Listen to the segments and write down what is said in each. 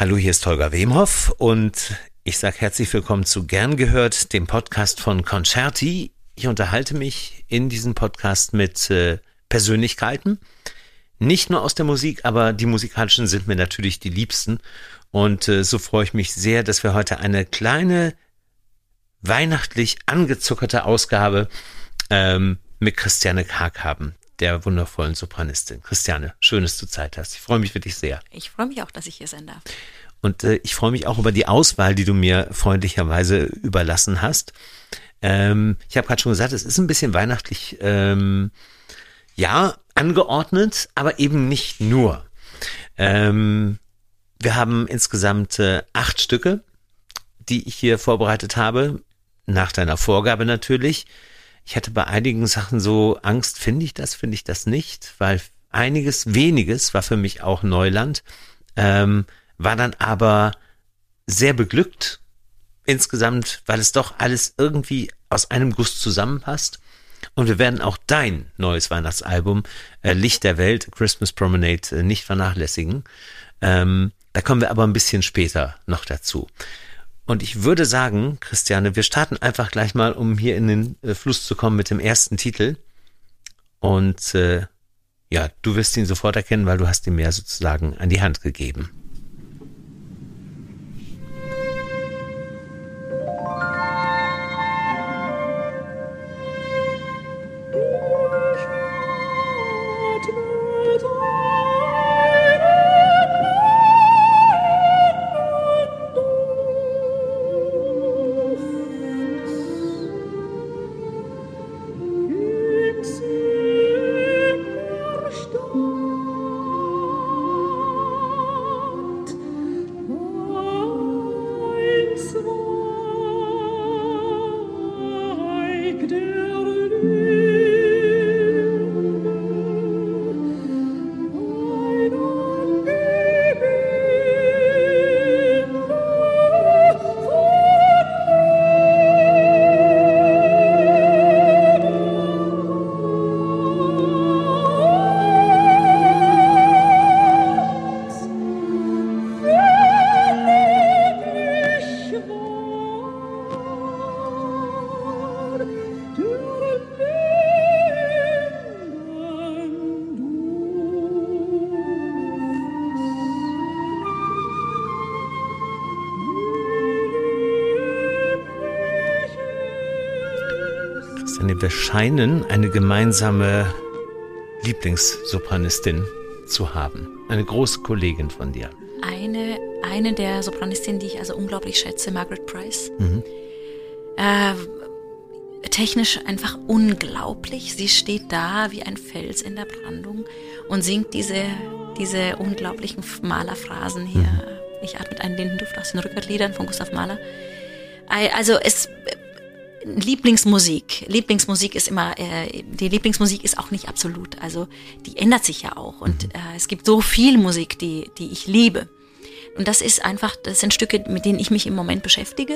Hallo, hier ist Holger Wemhoff und ich sage herzlich willkommen zu Gern gehört, dem Podcast von Concerti. Ich unterhalte mich in diesem Podcast mit äh, Persönlichkeiten, nicht nur aus der Musik, aber die musikalischen sind mir natürlich die liebsten. Und äh, so freue ich mich sehr, dass wir heute eine kleine weihnachtlich angezuckerte Ausgabe ähm, mit Christiane Karg haben, der wundervollen Sopranistin. Christiane, schön, dass du Zeit hast. Ich freue mich wirklich sehr. Ich freue mich auch, dass ich hier sein darf. Und äh, ich freue mich auch über die Auswahl, die du mir freundlicherweise überlassen hast. Ähm, ich habe gerade schon gesagt, es ist ein bisschen weihnachtlich, ähm, ja, angeordnet, aber eben nicht nur. Ähm, wir haben insgesamt äh, acht Stücke, die ich hier vorbereitet habe, nach deiner Vorgabe natürlich. Ich hatte bei einigen Sachen so Angst, finde ich das, finde ich das nicht, weil einiges, weniges war für mich auch Neuland, ähm, war dann aber sehr beglückt insgesamt, weil es doch alles irgendwie aus einem Guss zusammenpasst. Und wir werden auch dein neues Weihnachtsalbum äh, Licht der Welt, Christmas Promenade, äh, nicht vernachlässigen. Ähm, da kommen wir aber ein bisschen später noch dazu. Und ich würde sagen, Christiane, wir starten einfach gleich mal, um hier in den äh, Fluss zu kommen mit dem ersten Titel. Und äh, ja, du wirst ihn sofort erkennen, weil du hast ihn mir sozusagen an die Hand gegeben. Scheinen eine gemeinsame Lieblingssopranistin zu haben. Eine große Kollegin von dir. Eine, eine der Sopranistinnen, die ich also unglaublich schätze, Margaret Price. Mhm. Äh, technisch einfach unglaublich. Sie steht da wie ein Fels in der Brandung und singt diese, diese unglaublichen Malerphrasen hier. Mhm. Ich atme einen Lindenduft aus den Rückertliedern von Gustav Mahler. Also es Lieblingsmusik. Lieblingsmusik ist immer, äh, die Lieblingsmusik ist auch nicht absolut. Also die ändert sich ja auch. Und mhm. äh, es gibt so viel Musik, die, die ich liebe. Und das ist einfach, das sind Stücke, mit denen ich mich im Moment beschäftige,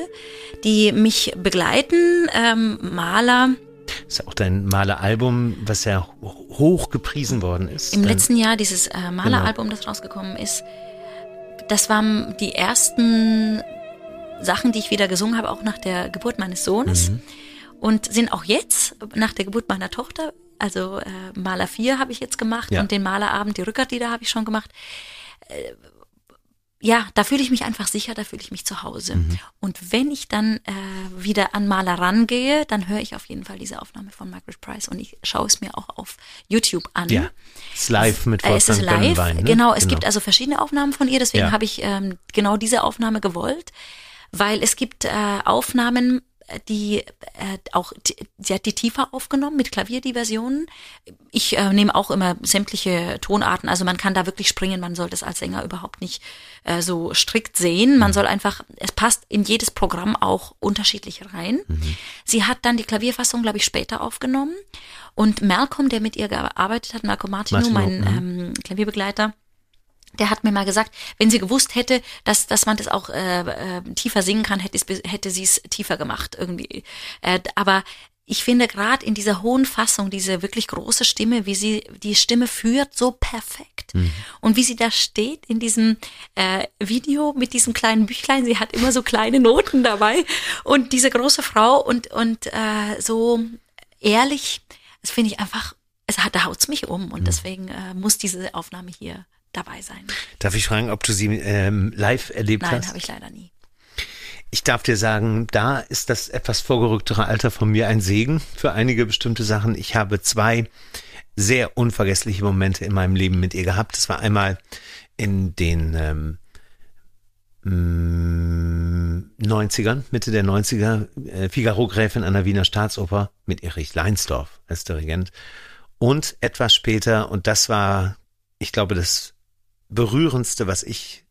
die mich begleiten. Ähm, Maler. Das ist ja auch dein Maleralbum, was ja hoch gepriesen worden ist. Im letzten Jahr dieses äh, Maleralbum, genau. das rausgekommen ist. Das waren die ersten Sachen, die ich wieder gesungen habe, auch nach der Geburt meines Sohnes. Mhm. Und sind auch jetzt, nach der Geburt meiner Tochter, also äh, Maler 4 habe ich jetzt gemacht ja. und den Malerabend, die Rückertlieder habe ich schon gemacht. Äh, ja, da fühle ich mich einfach sicher, da fühle ich mich zu Hause. Mhm. Und wenn ich dann äh, wieder an Maler rangehe, dann höre ich auf jeden Fall diese Aufnahme von Margaret Price und ich schaue es mir auch auf YouTube an. Ja, es ist live mit Wolfgang äh, Es ist live, ne? genau. Es genau. gibt also verschiedene Aufnahmen von ihr, deswegen ja. habe ich ähm, genau diese Aufnahme gewollt weil es gibt äh, Aufnahmen, die äh, auch, sie hat die tiefer aufgenommen mit Klavierdiversionen. Ich äh, nehme auch immer sämtliche Tonarten, also man kann da wirklich springen, man soll das als Sänger überhaupt nicht äh, so strikt sehen. Man mhm. soll einfach, es passt in jedes Programm auch unterschiedlich rein. Mhm. Sie hat dann die Klavierfassung, glaube ich, später aufgenommen. Und Malcolm, der mit ihr gearbeitet hat, Malcolm Martino, Martino mein mhm. ähm, Klavierbegleiter, der hat mir mal gesagt, wenn sie gewusst hätte, dass, dass man das auch äh, äh, tiefer singen kann, hätte, hätte sie es tiefer gemacht irgendwie. Äh, aber ich finde gerade in dieser hohen Fassung, diese wirklich große Stimme, wie sie die Stimme führt, so perfekt. Mhm. Und wie sie da steht in diesem äh, Video mit diesem kleinen Büchlein, sie hat immer so kleine Noten dabei und diese große Frau und, und äh, so ehrlich, das finde ich einfach, es hat, da haut's mich um und mhm. deswegen äh, muss diese Aufnahme hier dabei sein. Darf ich fragen, ob du sie ähm, live erlebt Nein, hast? Nein, habe ich leider nie. Ich darf dir sagen, da ist das etwas vorgerücktere Alter von mir ein Segen für einige bestimmte Sachen. Ich habe zwei sehr unvergessliche Momente in meinem Leben mit ihr gehabt. Das war einmal in den ähm, 90ern, mm, Mitte der 90er, äh, Figaro Gräfin an der Wiener Staatsoper mit Erich Leinsdorf als Dirigent. Und etwas später, und das war, ich glaube, das berührendste, was ich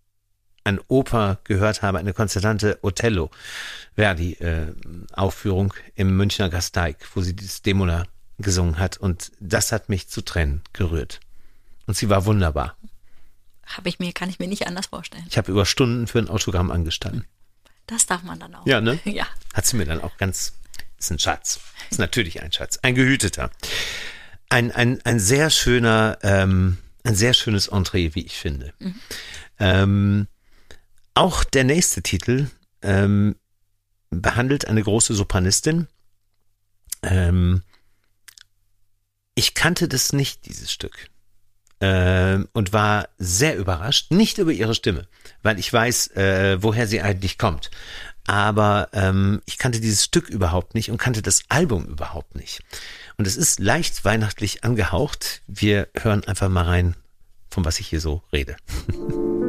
an Oper gehört habe, eine konzertante Othello Verdi äh, Aufführung im Münchner Gasteig, wo sie dieses Demola gesungen hat und das hat mich zu Tränen gerührt. Und sie war wunderbar. Habe ich mir, kann ich mir nicht anders vorstellen. Ich habe über Stunden für ein Autogramm angestanden. Das darf man dann auch. Ja, ne? Ja. Hat sie mir dann auch ganz, ist ein Schatz. Ist natürlich ein Schatz. Ein gehüteter. Ein, ein, ein sehr schöner, ähm, ein sehr schönes Entree, wie ich finde. Mhm. Ähm, auch der nächste Titel ähm, behandelt eine große Sopranistin. Ähm, ich kannte das nicht, dieses Stück. Ähm, und war sehr überrascht, nicht über ihre Stimme, weil ich weiß, äh, woher sie eigentlich kommt. Aber ähm, ich kannte dieses Stück überhaupt nicht und kannte das Album überhaupt nicht. Und es ist leicht weihnachtlich angehaucht. Wir hören einfach mal rein, von was ich hier so rede.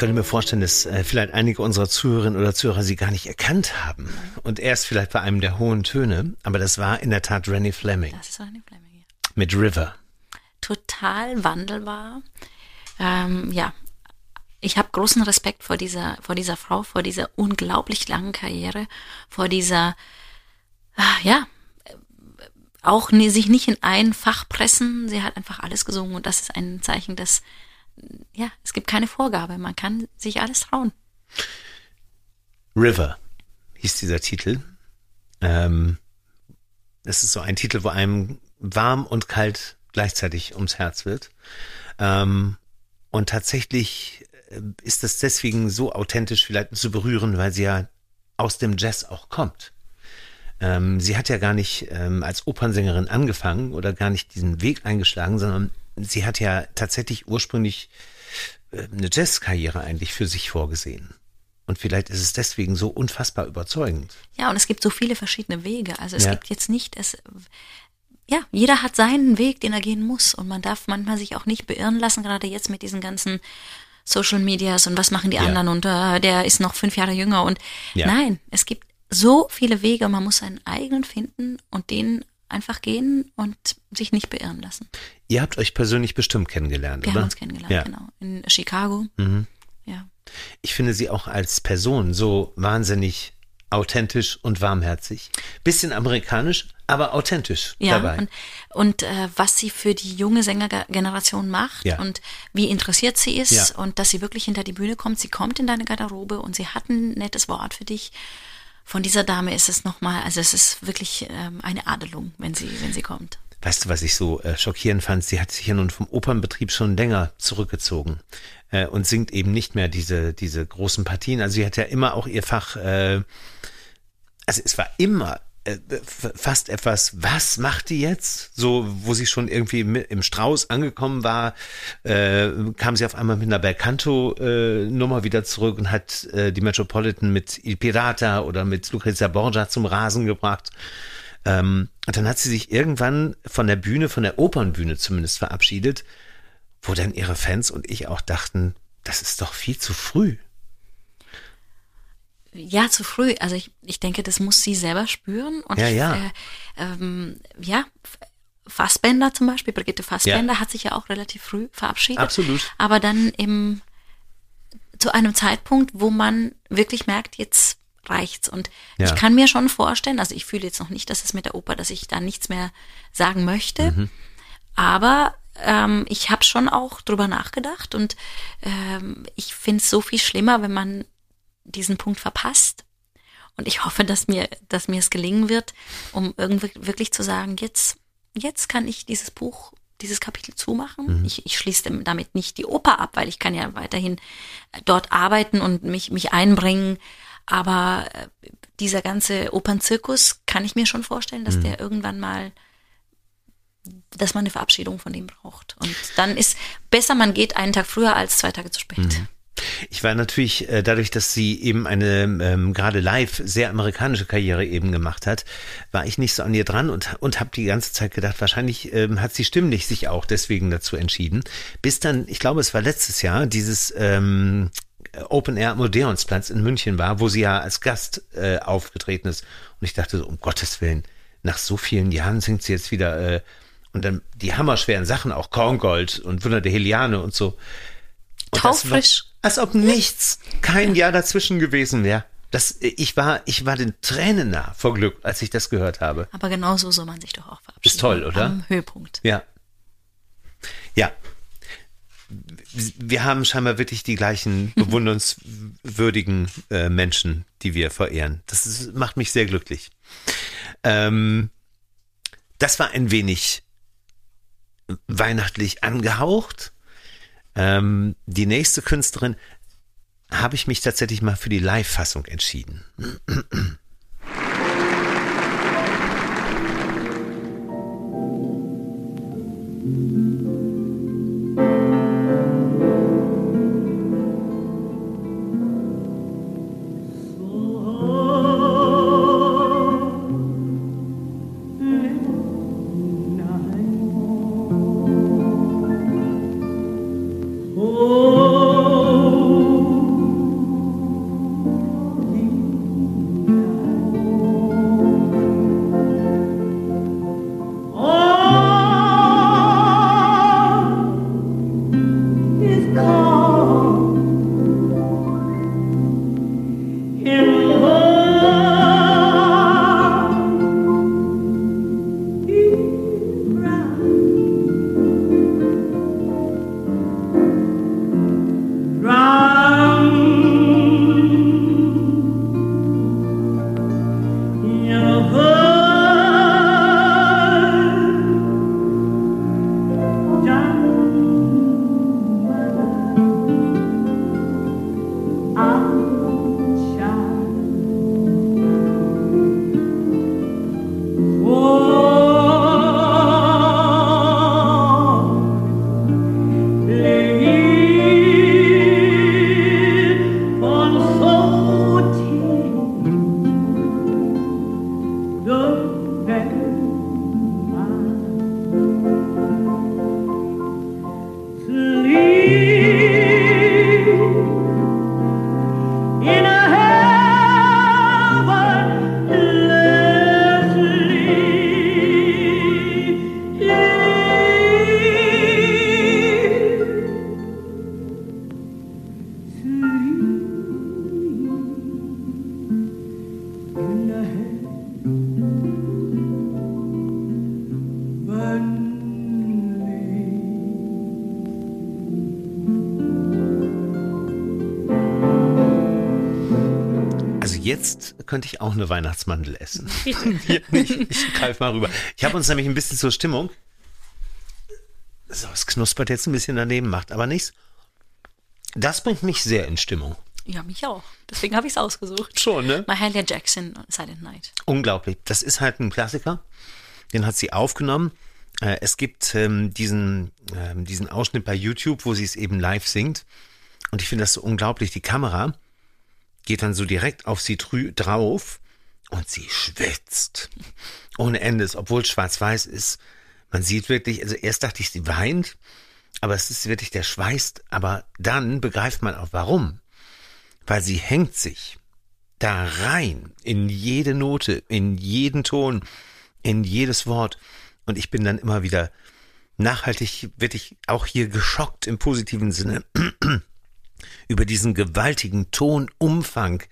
könnte mir vorstellen, dass äh, vielleicht einige unserer Zuhörerinnen oder Zuhörer sie gar nicht erkannt haben. Und erst vielleicht bei einem der hohen Töne. Aber das war in der Tat Rennie Fleming. Das ist Rennie Fleming, ja. Mit River. Total wandelbar. Ähm, ja, ich habe großen Respekt vor dieser, vor dieser Frau, vor dieser unglaublich langen Karriere, vor dieser, äh, ja, auch sich nicht in ein Fach pressen. Sie hat einfach alles gesungen und das ist ein Zeichen, dass ja, es gibt keine Vorgabe. Man kann sich alles trauen. River hieß dieser Titel. Ähm, das ist so ein Titel, wo einem warm und kalt gleichzeitig ums Herz wird. Ähm, und tatsächlich äh, ist das deswegen so authentisch vielleicht zu berühren, weil sie ja aus dem Jazz auch kommt. Ähm, sie hat ja gar nicht ähm, als Opernsängerin angefangen oder gar nicht diesen Weg eingeschlagen, sondern sie hat ja tatsächlich ursprünglich äh, eine Jazzkarriere eigentlich für sich vorgesehen. Und vielleicht ist es deswegen so unfassbar überzeugend. Ja, und es gibt so viele verschiedene Wege. Also es ja. gibt jetzt nicht, es, ja, jeder hat seinen Weg, den er gehen muss. Und man darf manchmal sich auch nicht beirren lassen, gerade jetzt mit diesen ganzen Social Medias und was machen die Ja. anderen und äh, der ist noch fünf Jahre jünger und Ja. nein, es gibt so viele Wege, man muss seinen eigenen finden und den einfach gehen und sich nicht beirren lassen. Ihr habt euch persönlich bestimmt kennengelernt, Wir oder? haben uns kennengelernt, ja. genau, in Chicago. Mhm. Ja. Ich finde sie auch als Person so wahnsinnig authentisch und warmherzig. Bisschen amerikanisch, aber authentisch Ja, dabei. und, und äh, was sie für die junge Sängergeneration macht Ja. und wie interessiert sie ist Ja. und dass sie wirklich hinter die Bühne kommt. Sie kommt in deine Garderobe und sie hat ein nettes Wort für dich. Von dieser Dame ist es nochmal, also es ist wirklich ähm, eine Adelung, wenn sie, wenn sie kommt. Weißt du, was ich so äh, schockierend fand? Sie hat sich ja nun vom Opernbetrieb schon länger zurückgezogen äh, und singt eben nicht mehr diese, diese großen Partien. Also sie hat ja immer auch ihr Fach, äh, also es war immer äh, fast etwas, was macht die jetzt? So, wo sie schon irgendwie im Strauß angekommen war, äh, kam sie auf einmal mit einer Belcanto-Nummer wieder zurück und hat äh, die Metropolitan mit Il Pirata oder mit Lucrezia Borgia zum Rasen gebracht. Ähm, und dann hat sie sich irgendwann von der Bühne, von der Opernbühne zumindest verabschiedet, wo dann ihre Fans und ich auch dachten, das ist doch viel zu früh. Ja, zu früh. Also ich, ich denke, das muss sie selber spüren. Und Ja, ich, ja. Äh, ähm, ja, Fassbender zum Beispiel, Brigitte Fassbender hat sich ja auch relativ früh verabschiedet. Absolut. Aber dann im, zu einem Zeitpunkt, wo man wirklich merkt, jetzt reicht's. Und Ja. ich kann mir schon vorstellen, also ich fühle jetzt noch nicht, dass es mit der Oper, dass ich da nichts mehr sagen möchte. Mhm. Aber ähm, ich habe schon auch drüber nachgedacht und ähm, ich finde es so viel schlimmer, wenn man diesen Punkt verpasst. Und ich hoffe, dass mir, dass mir es gelingen wird, um irgendwie wirklich zu sagen, jetzt, jetzt kann ich dieses Buch, dieses Kapitel zumachen. Ich, ich schließe damit nicht die Oper ab, weil ich kann ja weiterhin dort arbeiten und mich, mich einbringen. Aber äh, dieser ganze Opernzirkus kann ich mir schon vorstellen, dass der irgendwann mal, dass man eine Verabschiedung von dem braucht. Und dann ist besser, man geht einen Tag früher als zwei Tage zu spät. Ich war natürlich, äh, dadurch, dass sie eben eine ähm, gerade live sehr amerikanische Karriere eben gemacht hat, war ich nicht so an ihr dran und, und habe die ganze Zeit gedacht, wahrscheinlich ähm, hat sie stimmlich sich auch deswegen dazu entschieden. Bis dann, ich glaube, es war letztes Jahr, dieses ähm, Open Air am Odeonsplatz in München war, wo sie ja als Gast äh, aufgetreten ist. Und ich dachte so, um Gottes Willen, nach so vielen Jahren singt sie jetzt wieder äh, und dann die hammerschweren Sachen, auch Korngold und Wunder der Heliane und so. Und das war- Taufrisch. Als ob nichts, kein Jahr dazwischen gewesen wäre. Das, ich war, ich war den Tränen nah vor Glück, als ich das gehört habe. Aber genauso soll man sich doch auch verabschieden. Ist toll, oder? Am Höhepunkt. Ja. Ja. Wir haben scheinbar wirklich die gleichen bewundernswürdigen äh, Menschen, die wir verehren. Das ist, macht mich sehr glücklich. Ähm, das war ein wenig weihnachtlich angehaucht. Ähm, die nächste Künstlerin habe ich mich tatsächlich mal für die Live-Fassung entschieden. Könnte ich auch eine Weihnachtsmandel essen. Hier, ich, ich greif mal rüber. Ich habe uns nämlich ein bisschen zur Stimmung. So, es knuspert jetzt ein bisschen daneben, macht aber nichts. Das bringt mich sehr in Stimmung. Ja, mich auch. Deswegen habe ich es ausgesucht. Schon, ne? Mahalia Jackson, Silent Night. Unglaublich. Das ist halt ein Klassiker. Den hat sie aufgenommen. Äh, es gibt ähm, diesen, ähm, diesen Ausschnitt bei YouTube, wo sie es eben live singt. Und ich finde das so unglaublich. Die Kamera geht dann so direkt auf sie drauf und sie schwitzt. Ohne Endes, obwohl schwarz-weiß ist. Man sieht wirklich, also erst dachte ich, sie weint, aber es ist wirklich der Schweiß. Aber dann begreift man auch warum. Weil sie hängt sich da rein in jede Note, in jeden Ton, in jedes Wort. Und ich bin dann immer wieder nachhaltig, wirklich auch hier geschockt im positiven Sinne über diesen gewaltigen Tonumfang,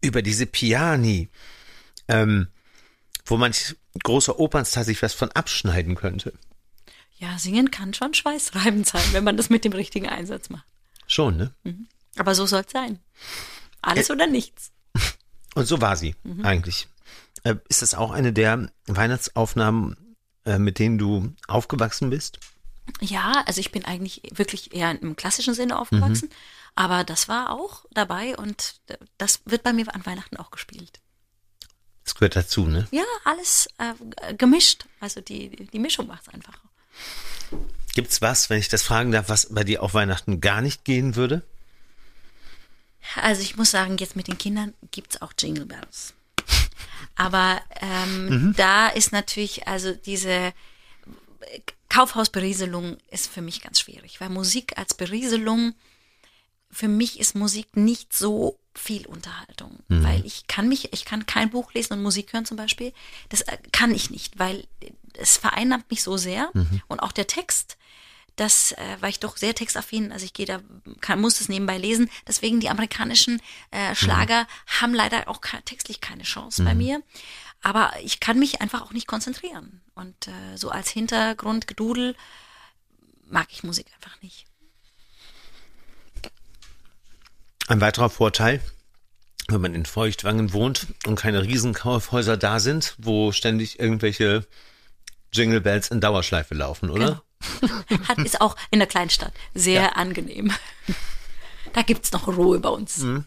über diese Piani, ähm, wo manch großer Opernstar sich was von abschneiden könnte. Ja, singen kann schon schweißreibend sein, wenn man das mit dem richtigen Einsatz macht. Schon, ne? Mhm. Aber so soll es sein. Alles äh, oder nichts. Und so war sie mhm. eigentlich. Äh, ist das auch eine der Weihnachtsaufnahmen, äh, mit denen du aufgewachsen bist? Ja, also ich bin eigentlich wirklich eher im klassischen Sinne aufgewachsen, mhm. aber das war auch dabei und das wird bei mir an Weihnachten auch gespielt. Das gehört dazu, ne? Ja, alles äh, gemischt. Also die, die Mischung macht es einfach. Gibt's was, wenn ich das fragen darf, was bei dir auf Weihnachten gar nicht gehen würde? Also ich muss sagen, jetzt mit den Kindern gibt's auch Jingle Bells. Aber ähm, mhm. da ist natürlich, also diese Kaufhausberieselung ist für mich ganz schwierig, weil Musik als Berieselung, für mich ist Musik nicht so viel Unterhaltung, mhm. weil ich kann mich, ich kann kein Buch lesen und Musik hören zum Beispiel. Das äh, kann ich nicht, weil es vereinnahmt mich so sehr mhm. und auch der Text das äh, war ich doch sehr textaffin, also ich gehe da, kann, muss das nebenbei lesen. Deswegen die amerikanischen äh, Schlager mhm. haben leider auch textlich keine Chance mhm. bei mir. Aber ich kann mich einfach auch nicht konzentrieren. Und äh, so als Hintergrundgedudel mag ich Musik einfach nicht. Ein weiterer Vorteil, wenn man in Feuchtwangen wohnt und keine Riesenkaufhäuser da sind, wo ständig irgendwelche Jingle Bells in Dauerschleife laufen, oder? Genau. Hat, ist auch in der Kleinstadt sehr ja. angenehm. Da gibt's noch Ruhe bei uns. Mhm.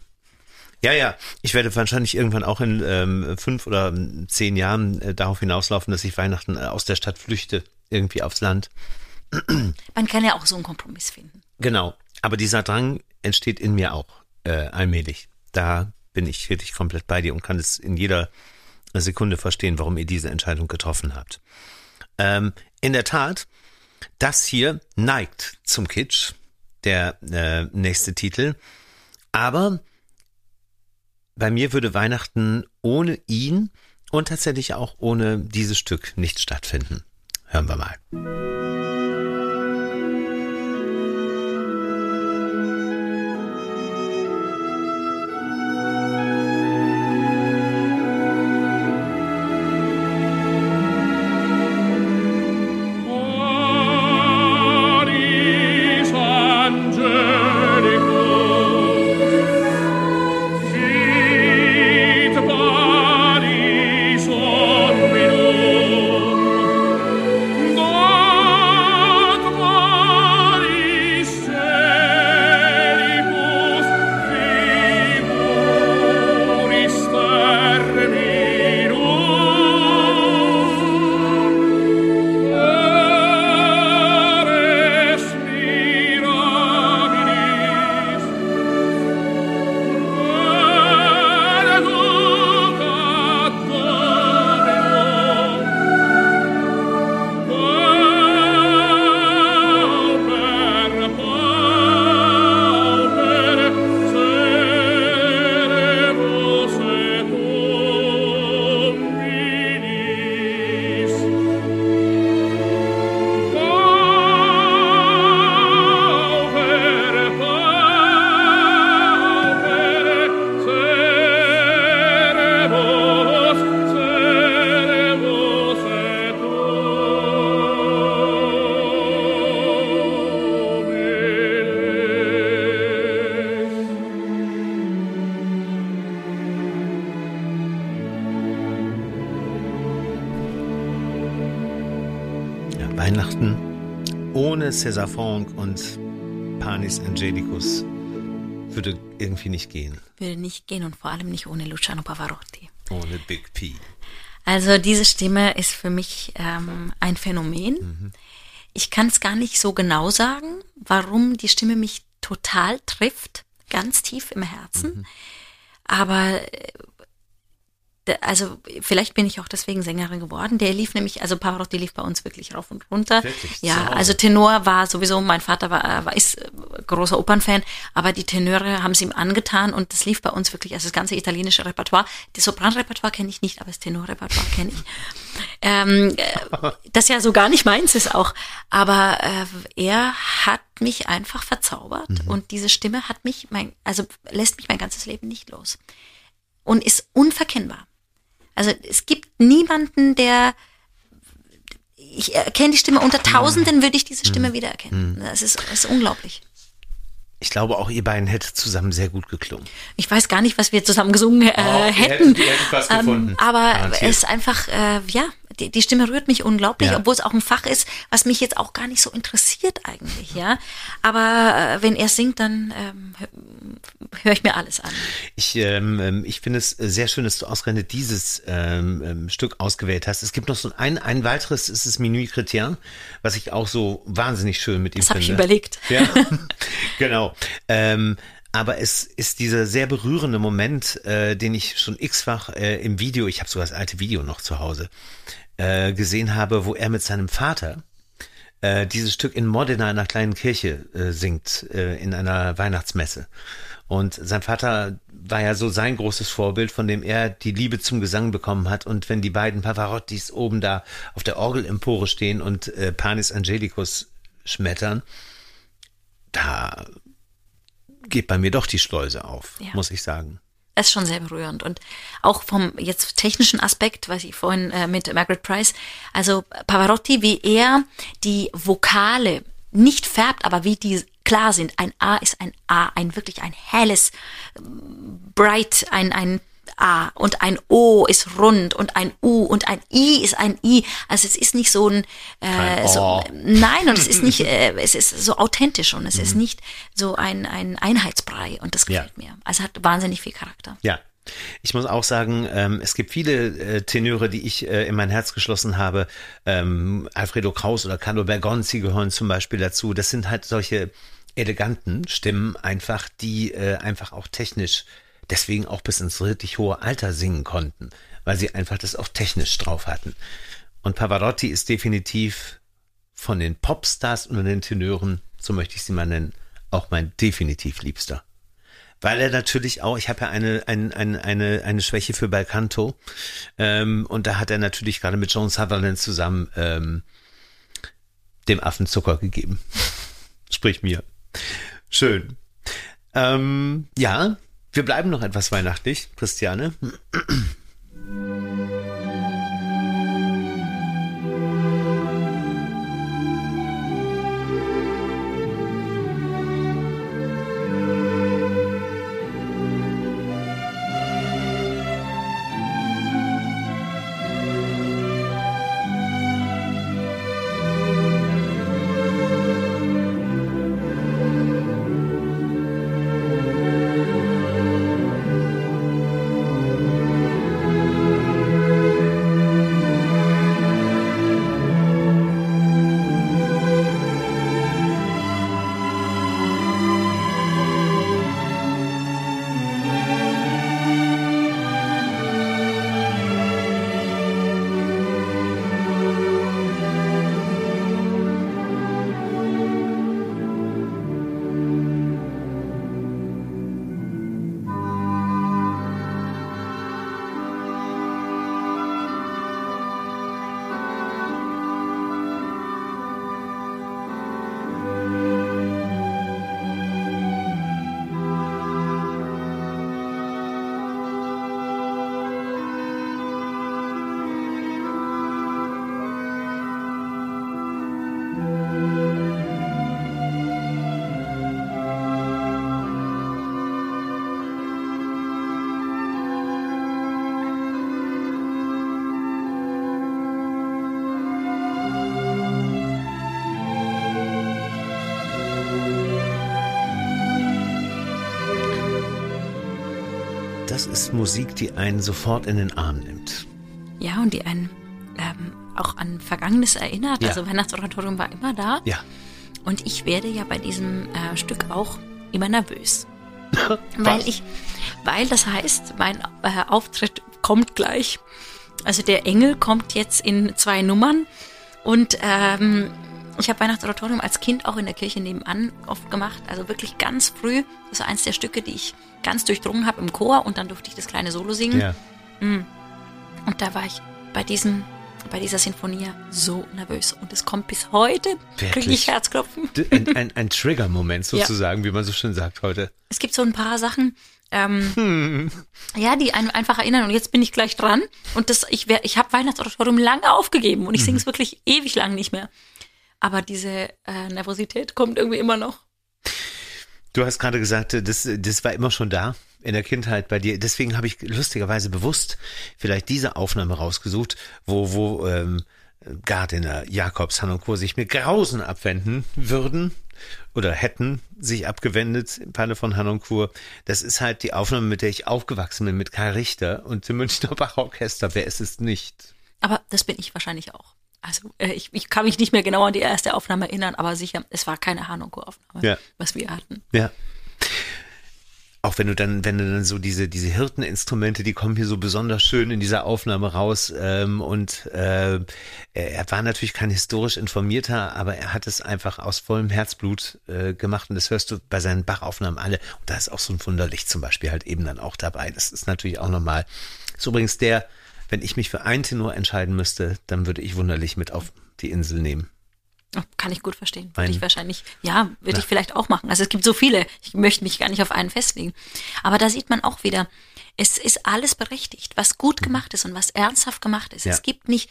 Ja, ja. Ich werde wahrscheinlich irgendwann auch in ähm, fünf oder zehn Jahren äh, darauf hinauslaufen, dass ich Weihnachten äh, aus der Stadt flüchte, irgendwie aufs Land. Man kann ja auch so einen Kompromiss finden. Genau. Aber dieser Drang entsteht in mir auch äh, allmählich. Da bin ich wirklich komplett bei dir und kann es in jeder Sekunde verstehen, warum ihr diese Entscheidung getroffen habt. Ähm, in der Tat das hier neigt zum Kitsch, der äh, nächste Titel. Aber bei mir würde Weihnachten ohne ihn und tatsächlich auch ohne dieses Stück nicht stattfinden. Hören wir mal. César Franck und Panis Angelicus würde irgendwie nicht gehen. Würde nicht gehen und vor allem nicht ohne Luciano Pavarotti. Ohne Big P. Also diese Stimme ist für mich ähm, ein Phänomen. Mhm. Ich kann es gar nicht so genau sagen, warum die Stimme mich total trifft, ganz tief im Herzen. Mhm. Aber äh, also vielleicht bin ich auch deswegen Sängerin geworden. Der lief nämlich, also Pavarotti lief bei uns wirklich rauf und runter. Wirklich? Ja, also Tenor war sowieso, mein Vater war, war ist großer Opernfan, aber die Tenöre haben es ihm angetan und das lief bei uns wirklich, also das ganze italienische Repertoire. Das Sopranrepertoire kenne ich nicht, aber das Tenorrepertoire kenne ich. ähm, äh, das ja so gar nicht meins ist auch. Aber äh, er hat mich einfach verzaubert mhm. und diese Stimme hat mich, mein, also lässt mich mein ganzes Leben nicht los und ist unverkennbar. Also es gibt niemanden, der ich erkenne die Stimme unter Tausenden würde ich diese Stimme hm. wiedererkennen. Das ist, das ist unglaublich. Ich glaube, auch ihr beiden hättet zusammen sehr gut geklungen. Ich weiß gar nicht, was wir zusammen gesungen äh, oh, hätten. Was ähm, aber Garantiert. es ist einfach, äh, ja, die, die Stimme rührt mich unglaublich, ja. obwohl es auch ein Fach ist, was mich jetzt auch gar nicht so interessiert eigentlich, ja. Aber äh, wenn er singt, dann ähm, höre ich mir alles an. Ich, ähm, ähm, ich finde es sehr schön, dass du ausgerechnet dieses ähm, ähm, Stück ausgewählt hast. Es gibt noch so ein, ein weiteres, ist es Minuit Chrétien, was ich auch so wahnsinnig schön mit ihm das finde. Das habe ich überlegt. Ja, genau. Ähm, aber es ist dieser sehr berührende Moment, äh, den ich schon x-fach äh, im Video, ich habe sogar das alte Video noch zu Hause, äh, gesehen habe, wo er mit seinem Vater äh, dieses Stück in Modena in einer kleinen Kirche äh, singt, äh, in einer Weihnachtsmesse. Und sein Vater war ja so sein großes Vorbild, von dem er die Liebe zum Gesang bekommen hat. Und wenn die beiden Pavarottis oben da auf der Orgelempore stehen und äh, Panis Angelicus schmettern, da geht bei mir doch die Schleuse auf, ja. muss ich sagen ist schon sehr berührend. Und auch vom jetzt technischen Aspekt, was ich vorhin äh, mit Margaret Price, also Pavarotti, wie er die Vokale nicht färbt, aber wie die klar sind. Ein A ist ein A, ein wirklich ein helles, bright, ein, ein A und ein O ist rund und ein U und ein I ist ein I. Also es ist nicht so ein äh, so, nein und es ist nicht äh, es ist so authentisch und es mhm. ist nicht so ein ein Einheitsbrei und das gefällt ja. mir. Also hat wahnsinnig viel Charakter. Ja. Ich muss auch sagen, ähm, es gibt viele äh, Tenöre, die ich äh, in mein Herz geschlossen habe. Ähm, Alfredo Kraus oder Carlo Bergonzi gehören zum Beispiel dazu. Das sind halt solche eleganten Stimmen einfach, die äh, einfach auch technisch deswegen auch bis ins richtig hohe Alter singen konnten, weil sie einfach das auch technisch drauf hatten. Und Pavarotti ist definitiv von den Popstars und den Tenören, so möchte ich sie mal nennen, auch mein definitiv Liebster. Weil er natürlich auch, ich habe ja eine, eine, eine, eine, eine Schwäche für Balcanto. Ähm, und da hat er natürlich gerade mit Joan Sutherland zusammen ähm, dem Affen Zucker gegeben. Sprich mir. Schön. Ähm, ja, wir bleiben noch etwas weihnachtlich, Christiane. Das ist Musik, die einen sofort in den Arm nimmt. Ja, und die einen ähm, auch an Vergangenes erinnert. Ja. Also Weihnachtsoratorium war immer da. Ja. Und ich werde ja bei diesem äh, Stück auch immer nervös. weil ich, weil das heißt, mein äh, Auftritt kommt gleich. Also der Engel kommt jetzt in zwei Nummern und ähm, ich habe Weihnachtsoratorium als Kind auch in der Kirche nebenan oft gemacht, also wirklich ganz früh. Das war eins der Stücke, die ich ganz durchdrungen habe im Chor und dann durfte ich das kleine Solo singen. Ja. Mm. Und da war ich bei diesem bei dieser Sinfonie so nervös und es kommt bis heute, kriege ich Herzklopfen. Ein, ein, ein Trigger-Moment sozusagen, ja. wie man so schön sagt heute. Es gibt so ein paar Sachen, ähm, hm. ja, die einen einfach erinnern und jetzt bin ich gleich dran und das, ich, wär, ich habe Weihnachtsoratorium lange aufgegeben und ich mhm. singe es wirklich ewig lang nicht mehr. Aber diese äh, Nervosität kommt irgendwie immer noch. Du hast gerade gesagt, das, das war immer schon da in der Kindheit bei dir. Deswegen habe ich lustigerweise bewusst vielleicht diese Aufnahme rausgesucht, wo, wo ähm, Gardiner, Jakobs, Han und Co. sich mit Grausen abwenden würden oder hätten sich abgewendet im Falle von Han und Kur. Das ist halt die Aufnahme, mit der ich aufgewachsen bin, mit Karl Richter und dem Münchner Bachorchester. Wer ist es nicht? Aber das bin ich wahrscheinlich auch. Also äh, ich, ich kann mich nicht mehr genau an die erste Aufnahme erinnern, aber sicher, es war keine Hanonko-Aufnahme, ja. was wir hatten. Ja. Auch wenn du dann, wenn du dann so diese, diese Hirteninstrumente, die kommen hier so besonders schön in dieser Aufnahme raus. Ähm, und äh, er war natürlich kein historisch informierter, aber er hat es einfach aus vollem Herzblut äh, gemacht. Und das hörst du bei seinen Bachaufnahmen alle. Und da ist auch so ein Wunderlicht zum Beispiel halt eben dann auch dabei. Das ist natürlich auch nochmal. Das ist übrigens der, wenn ich mich für einen Tenor entscheiden müsste, dann würde ich wunderlich mit auf die Insel nehmen. Oh, kann ich gut verstehen. Würde ich wahrscheinlich, ja, würde ich vielleicht auch machen. Also es gibt so viele. Ich möchte mich gar nicht auf einen festlegen. Aber da sieht man auch wieder, es ist alles berechtigt, was gut mhm. gemacht ist und was ernsthaft gemacht ist. Ja. Es gibt nicht,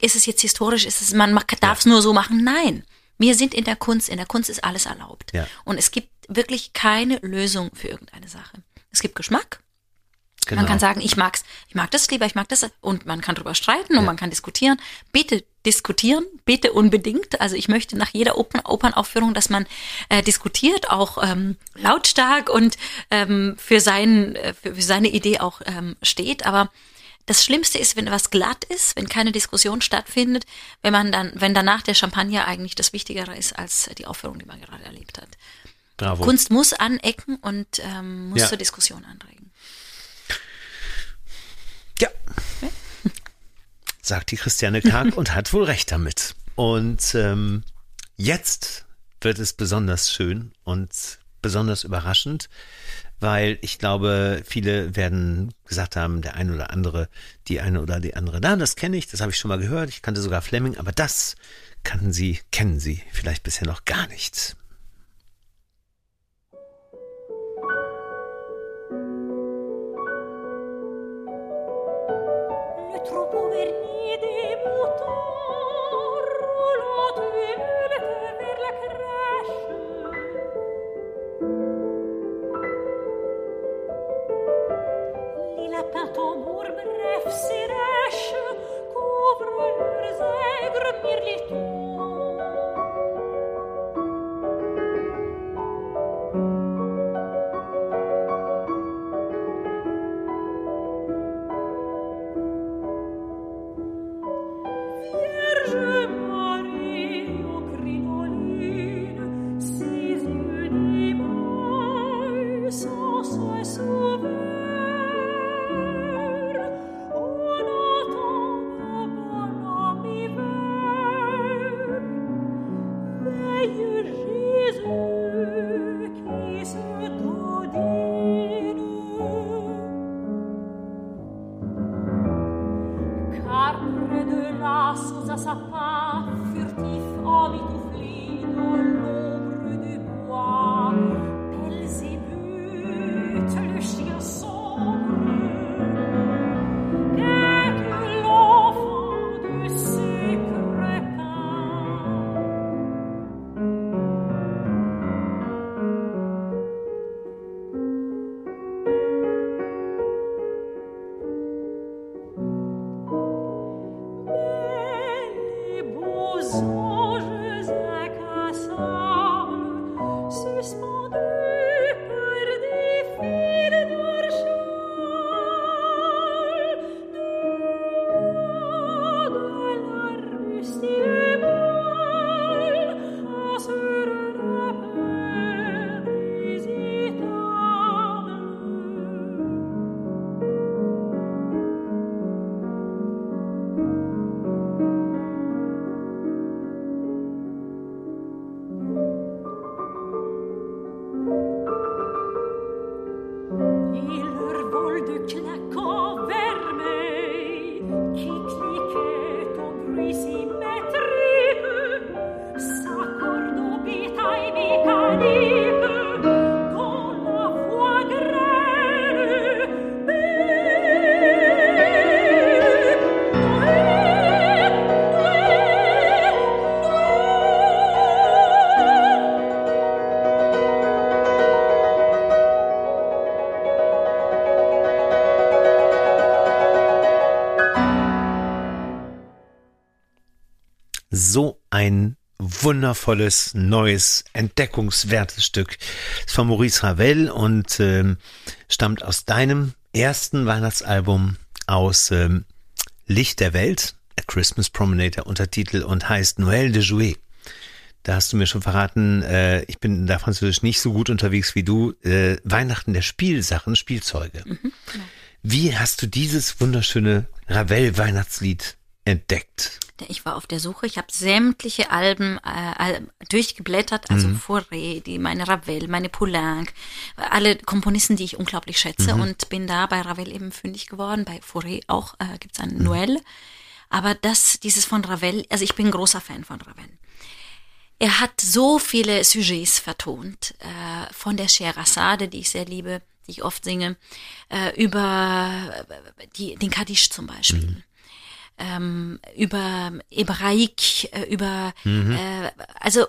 ist es jetzt historisch, ist es, man darf es ja. nur so machen. Nein. Wir sind in der Kunst. In der Kunst ist alles erlaubt. Ja. Und es gibt wirklich keine Lösung für irgendeine Sache. Es gibt Geschmack. Genau. Man kann sagen, ich mag's, ich mag das lieber, ich mag das und man kann drüber streiten und ja. man kann diskutieren. Bitte diskutieren, bitte unbedingt. Also ich möchte nach jeder Open Opernaufführung, dass man äh, diskutiert, auch ähm, lautstark und ähm, für, sein, äh, für, für seine Idee auch ähm, steht. Aber das Schlimmste ist, wenn was glatt ist, wenn keine Diskussion stattfindet, wenn man dann, wenn danach der Champagner eigentlich das Wichtigere ist als die Aufführung, die man gerade erlebt hat. Bravo. Kunst muss anecken und ähm, muss ja. zur Diskussion anregen. Ja. Sagt die Christiane Karg und hat wohl recht damit. Und ähm, jetzt wird es besonders schön und besonders überraschend, weil ich glaube, viele werden gesagt haben, der eine oder andere, die eine oder die andere, da, das kenne ich, das habe ich schon mal gehört, ich kannte sogar Fleming, aber das kannten sie, kennen sie vielleicht bisher noch gar nicht. Les tours. Wundervolles, neues, entdeckungswertes Stück. ist von Maurice Ravel und ähm, stammt aus deinem ersten Weihnachtsalbum aus ähm, Licht der Welt, A Christmas Promenade, der Untertitel und heißt Noël de Jouet. Da hast du mir schon verraten, äh, ich bin da französisch nicht so gut unterwegs wie du. Äh, Weihnachten der Spielsachen, Spielzeuge. Mhm, genau. Wie hast du dieses wunderschöne Ravel-Weihnachtslied entdeckt? Ich war auf der Suche. Ich habe sämtliche Alben äh, durchgeblättert, also mhm. Fauré, die meine Ravel, meine Poulenc, alle Komponisten, die ich unglaublich schätze mhm. und bin da bei Ravel eben fündig geworden. Bei Fauré auch äh, gibt es ein mhm. Noël. Aber das, dieses von Ravel, also ich bin großer Fan von Ravel. Er hat so viele Sujets vertont, äh, von der Scheherazade, die ich sehr liebe, die ich oft singe, äh, über die, den Kaddisch zum Beispiel. Mhm ähm, über Hebraik, äh, über mhm. äh, also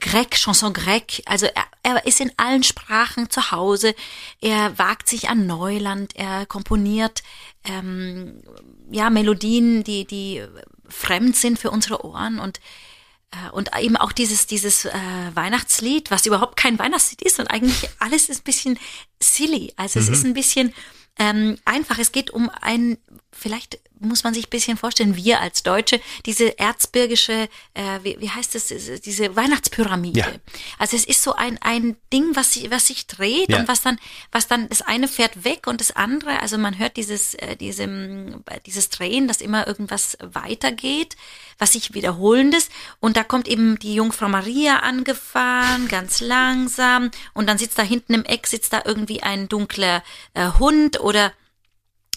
Grec, Chanson Grec, also er, er ist in allen Sprachen zu Hause, er wagt sich an Neuland, er komponiert ähm, ja Melodien, die die fremd sind für unsere Ohren und äh, und eben auch dieses dieses äh, Weihnachtslied, was überhaupt kein Weihnachtslied ist und eigentlich alles ist ein bisschen silly, also mhm. es ist ein bisschen ähm, einfach. Es geht um ein vielleicht muss man sich ein bisschen vorstellen, wir als Deutsche, diese erzbirgische, äh, wie, wie heißt es, diese Weihnachtspyramide. Ja. Also es ist so ein, ein Ding, was sich, was sich dreht ja. und was dann, was dann, das eine fährt weg und das andere, also man hört dieses, äh, diesem, dieses Drehen, dass immer irgendwas weitergeht, was sich wiederholendes und da kommt eben die Jungfrau Maria angefahren, ganz langsam und dann sitzt da hinten im Eck, sitzt da irgendwie ein dunkler äh, Hund oder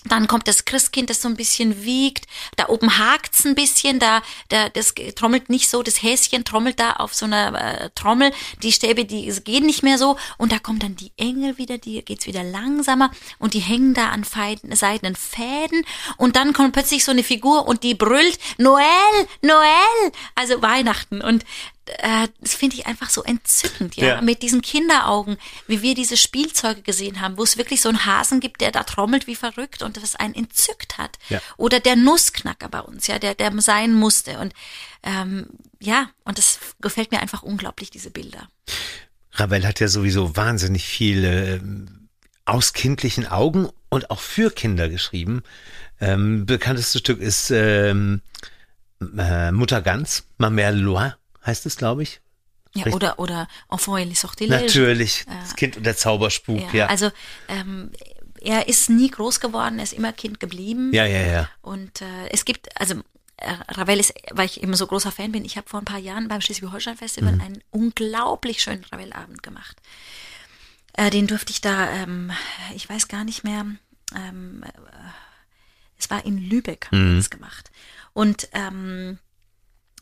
dann kommt das Christkind, das so ein bisschen wiegt. Da oben hakt's ein bisschen, da, da das trommelt nicht so, das Häschen trommelt da auf so einer äh, Trommel. Die Stäbe, die gehen nicht mehr so. Und da kommen dann die Engel wieder, die geht's wieder langsamer und die hängen da an seidenen Fäden. Und dann kommt plötzlich so eine Figur und die brüllt Noel, Noel, also Weihnachten. Und äh, das finde ich einfach so entzückend, ja? ja, mit diesen Kinderaugen, wie wir diese Spielzeuge gesehen haben, wo es wirklich so einen Hasen gibt, der da trommelt wie verrückt und das einen entzückt hat. Ja. Oder der Nussknacker bei uns, ja, der, der sein musste. Und ähm, ja, und das gefällt mir einfach unglaublich, diese Bilder. Ravel hat ja sowieso wahnsinnig viele ähm, aus kindlichen Augen und auch für Kinder geschrieben. Ähm, bekanntestes Stück ist ähm, äh, Mutter Ganz, Ma Mère Loire heißt es, glaube ich. Ja, Richtig? oder, oder Enfant et les Sortilèges. Natürlich, äh, das Kind und der Zauberspuk, ja. ja. Also, ähm, er ist nie groß geworden, er ist immer Kind geblieben. Ja, ja, ja. Und äh, es gibt, also äh, Ravel ist, weil ich eben so großer Fan bin, ich habe vor ein paar Jahren beim Schleswig-Holstein-Festival mhm. einen unglaublich schönen Ravel-Abend gemacht. Äh, den durfte ich da, ähm, ich weiß gar nicht mehr, ähm, äh, es war in Lübeck, haben mhm. das gemacht. Und ähm,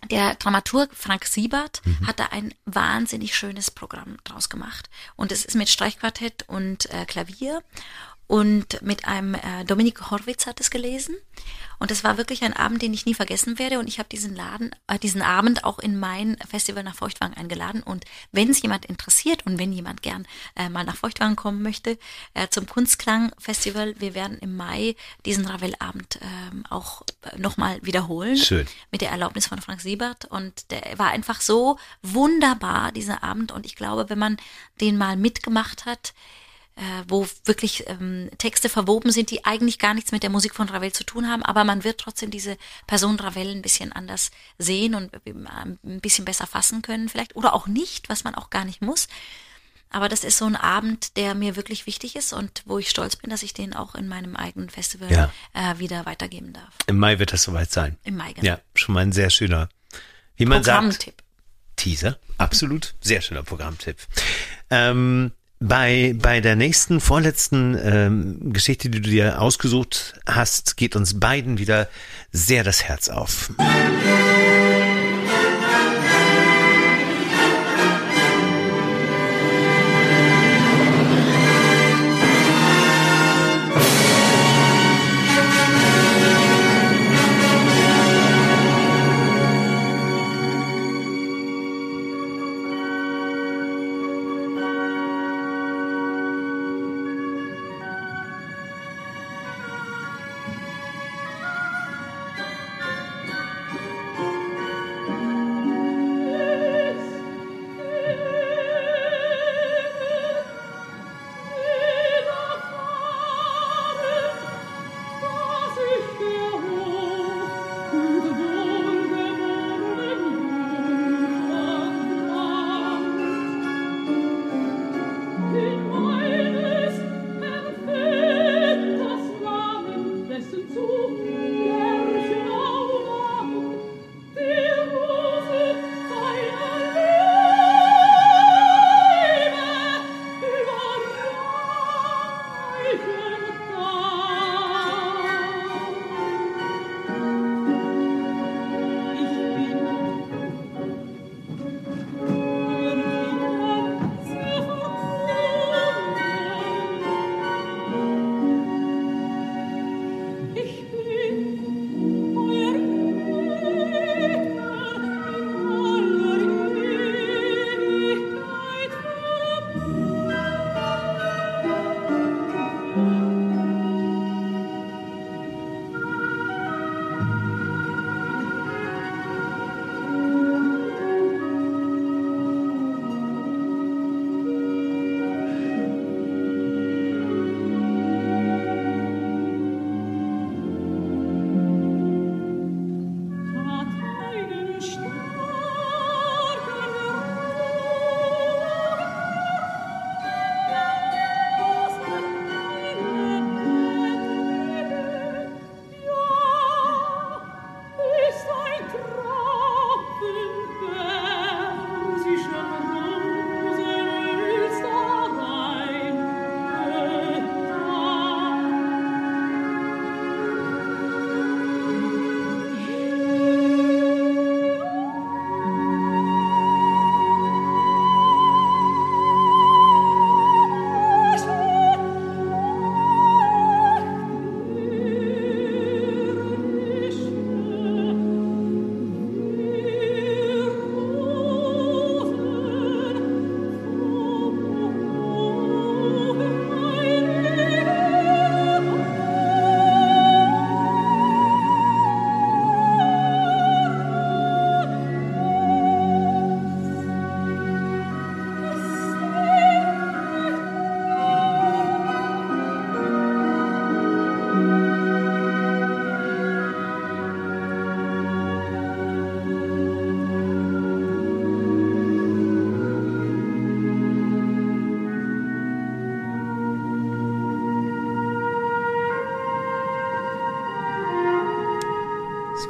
der Dramaturg Frank Siebert mhm. hat da ein wahnsinnig schönes Programm draus gemacht. Und es ist mit Streichquartett und äh, Klavier und mit einem äh, Dominik Horwitz hat es gelesen. Und es war wirklich ein Abend, den ich nie vergessen werde. Und ich habe diesen Laden, äh, diesen Abend auch in mein Festival nach Feuchtwagen eingeladen. Und wenn es jemand interessiert und wenn jemand gern äh, mal nach Feuchtwagen kommen möchte, äh, zum Kunstklang-Festival, wir werden im Mai diesen Ravel-Abend äh, auch nochmal wiederholen. Schön. Mit der Erlaubnis von Frank Siebert. Und der war einfach so wunderbar, dieser Abend. Und ich glaube, wenn man den mal mitgemacht hat, wo wirklich ähm, Texte verwoben sind, die eigentlich gar nichts mit der Musik von Ravel zu tun haben, aber man wird trotzdem diese Person Ravel ein bisschen anders sehen und äh, ein bisschen besser fassen können vielleicht oder auch nicht, was man auch gar nicht muss. Aber das ist so ein Abend, der mir wirklich wichtig ist und wo ich stolz bin, dass ich den auch in meinem eigenen Festival ja. äh, wieder weitergeben darf. Im Mai wird das soweit sein. Im Mai, genau. Ja, schon mal ein sehr schöner, wie man sagt, Teaser. Absolut, sehr schöner Programmtipp. Ähm, bei, bei der nächsten, vorletzten ähm, Geschichte, die du dir ausgesucht hast, geht uns beiden wieder sehr das Herz auf.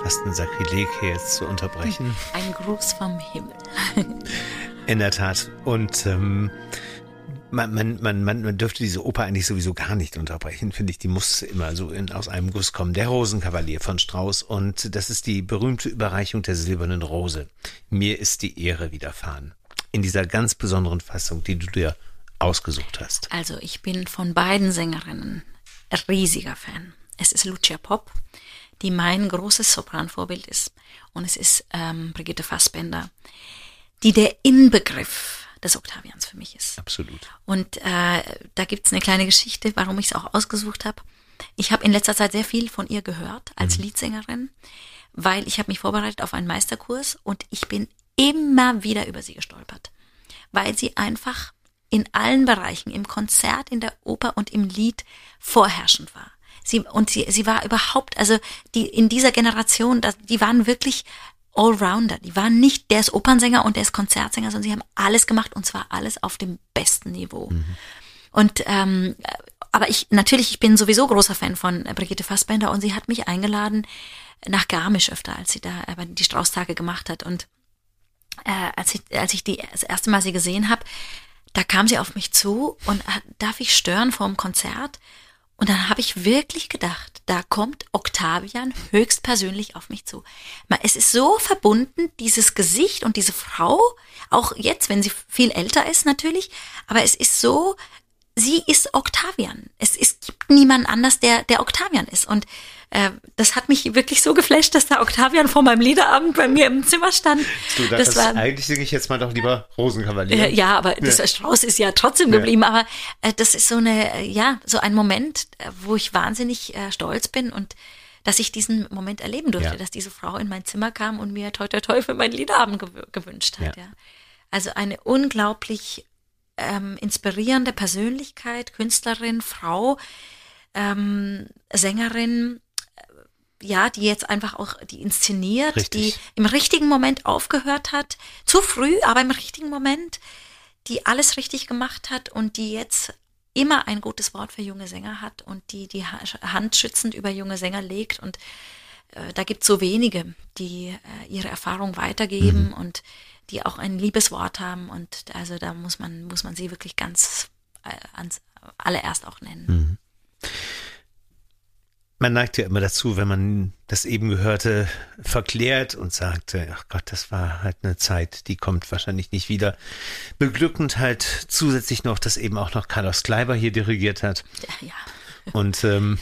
Fast ein Sakrileg hier jetzt zu unterbrechen. Ein Gruß vom Himmel. In der Tat. Und ähm, man, man, man, man dürfte diese Oper eigentlich sowieso gar nicht unterbrechen, finde ich. Die muss immer so in, aus einem Guss kommen. Der Rosenkavalier von Strauß. Und das ist die berühmte Überreichung der silbernen Rose. Mir ist die Ehre widerfahren. In dieser ganz besonderen Fassung, die du dir ausgesucht hast. Also ich bin von beiden Sängerinnen riesiger Fan. Es ist Lucia Pop, die mein großes Sopranvorbild ist. Und es ist ähm, Brigitte Fassbender, die der Inbegriff des Octavians für mich ist. Absolut. Und äh, da gibt's eine kleine Geschichte, warum ich es auch ausgesucht habe. Ich habe in letzter Zeit sehr viel von ihr gehört als mhm. Leadsängerin, weil ich habe mich vorbereitet auf einen Meisterkurs und ich bin immer wieder über sie gestolpert, weil sie einfach in allen Bereichen, im Konzert, in der Oper und im Lied vorherrschend war. Sie, und sie, sie war überhaupt, also die in dieser Generation, die waren wirklich Allrounder. Die waren nicht, der ist Opernsänger und der ist Konzertsänger, sondern sie haben alles gemacht und zwar alles auf dem besten Niveau. Mhm. Und ähm, aber ich natürlich, ich bin sowieso großer Fan von Brigitte Fassbender und sie hat mich eingeladen nach Garmisch öfter, als sie da aber die Straußtage gemacht hat. Und äh, als ich als ich die das erste Mal sie gesehen habe, da kam sie auf mich zu und äh, darf ich stören vor dem Konzert? Und dann habe ich wirklich gedacht, da kommt Octavian höchstpersönlich auf mich zu. Es ist so verbunden, dieses Gesicht und diese Frau, auch jetzt, wenn sie viel älter ist natürlich, aber es ist so, sie ist Octavian. Es, es gibt niemand anders, der, der Octavian ist. Und äh, das hat mich wirklich so geflasht, dass da Octavian vor meinem Liederabend bei mir im Zimmer stand. Du, das, das war, eigentlich singe ich jetzt mal doch lieber Rosenkavalier. Äh, ja, aber das ja. Strauß ist ja trotzdem geblieben. Ja. Aber äh, das ist so eine, äh, ja, so ein Moment, äh, wo ich wahnsinnig äh, stolz bin und dass ich diesen Moment erleben durfte, ja. dass diese Frau in mein Zimmer kam und mir toi toi toi für meinen Liederabend gew gewünscht hat. Ja. Also eine unglaublich ähm, inspirierende Persönlichkeit, Künstlerin, Frau, ähm, Sängerin, ja, die jetzt einfach auch, die inszeniert, Richtig. die im richtigen Moment aufgehört hat, zu früh, aber im richtigen Moment, die alles richtig gemacht hat und die jetzt immer ein gutes Wort für junge Sänger hat und die die Hand schützend über junge Sänger legt und äh, da gibt es so wenige, die äh, ihre Erfahrung weitergeben mhm. und die auch ein Liebeswort haben und also da muss man muss man sie wirklich ganz äh, ans allererst auch nennen. Mhm. Man neigt ja immer dazu, wenn man das eben Gehörte verklärt und sagt, ach Gott, das war halt eine Zeit, die kommt wahrscheinlich nicht wieder. Beglückend halt zusätzlich noch, dass eben auch noch Carlos Kleiber hier dirigiert hat. Ja. ja. Und ähm,